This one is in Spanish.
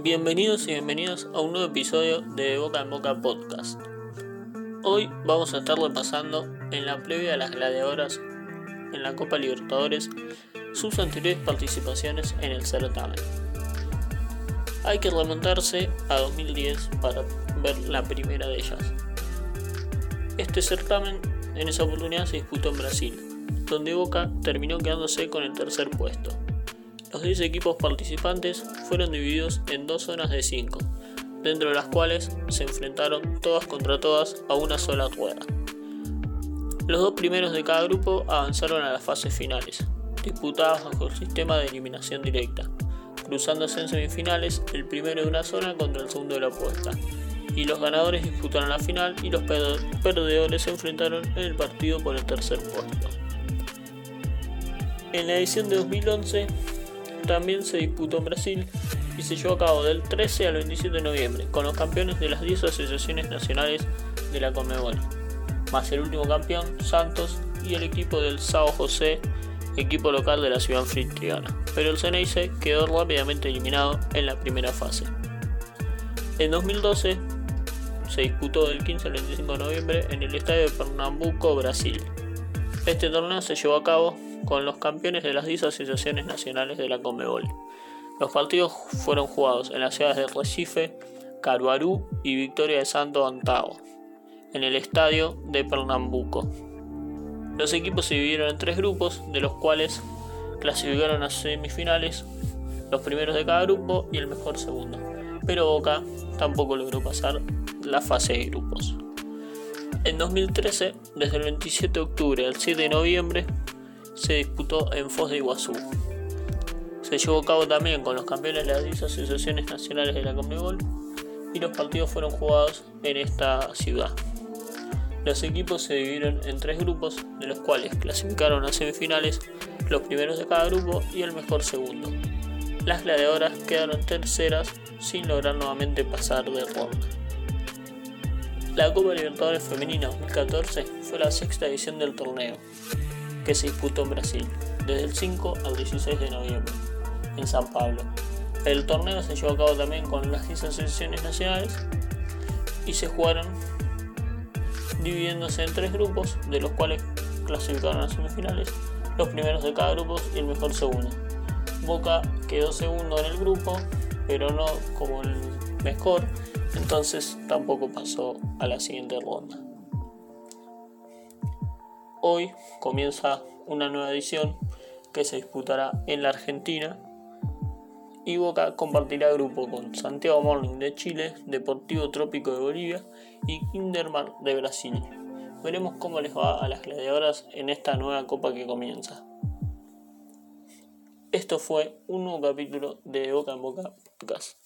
Bienvenidos y bienvenidos a un nuevo episodio de Boca en Boca Podcast. Hoy vamos a estar repasando en la previa de las gladiadoras en la Copa Libertadores sus anteriores participaciones en el certamen. Hay que remontarse a 2010 para ver la primera de ellas. Este certamen en esa oportunidad se disputó en Brasil, donde Boca terminó quedándose con el tercer puesto. Los 10 equipos participantes fueron divididos en dos zonas de 5, dentro de las cuales se enfrentaron todas contra todas a una sola rueda. Los dos primeros de cada grupo avanzaron a las fases finales, disputadas bajo el sistema de eliminación directa, cruzándose en semifinales el primero de una zona contra el segundo de la puesta, y los ganadores disputaron la final y los perdedores se enfrentaron en el partido por el tercer puesto. En la edición de 2011 también se disputó en Brasil y se llevó a cabo del 13 al 27 de noviembre con los campeones de las 10 asociaciones nacionales de la Conmebol, más el último campeón, Santos, y el equipo del Sao José, equipo local de la ciudad anfitriona. Pero el Ceneice quedó rápidamente eliminado en la primera fase. En 2012 se disputó del 15 al 25 de noviembre en el estadio de Pernambuco, Brasil. Este torneo se llevó a cabo con los campeones de las 10 asociaciones nacionales de la Conmebol. Los partidos fueron jugados en las ciudades de Recife, Caruaru y Victoria de Santo Antao, en el estadio de Pernambuco. Los equipos se dividieron en tres grupos, de los cuales clasificaron a semifinales los primeros de cada grupo y el mejor segundo. Pero Boca tampoco logró pasar la fase de grupos. En 2013, desde el 27 de octubre al 7 de noviembre, se disputó en Foz de Iguazú. Se llevó a cabo también con los campeones de las 10 asociaciones nacionales de la Conmebol y los partidos fueron jugados en esta ciudad. Los equipos se dividieron en tres grupos, de los cuales clasificaron a semifinales los primeros de cada grupo y el mejor segundo. Las gladiadoras quedaron terceras sin lograr nuevamente pasar de ronda. La Copa Libertadores Femenina 2014 fue la sexta edición del torneo, que se disputó en Brasil, desde el 5 al 16 de noviembre, en San Pablo. El torneo se llevó a cabo también con las 10 asociaciones nacionales y se jugaron dividiéndose en tres grupos, de los cuales clasificaron a semifinales los primeros de cada grupo y el mejor segundo. Boca quedó segundo en el grupo, pero no como el mejor, entonces tampoco pasó a la siguiente ronda. Hoy comienza una nueva edición que se disputará en la Argentina y Boca compartirá grupo con Santiago Morning de Chile, Deportivo Trópico de Bolivia y Kinderman de Brasil. Veremos cómo les va a las gladiadoras en esta nueva copa que comienza. Esto fue un nuevo capítulo de Boca en Boca Podcast.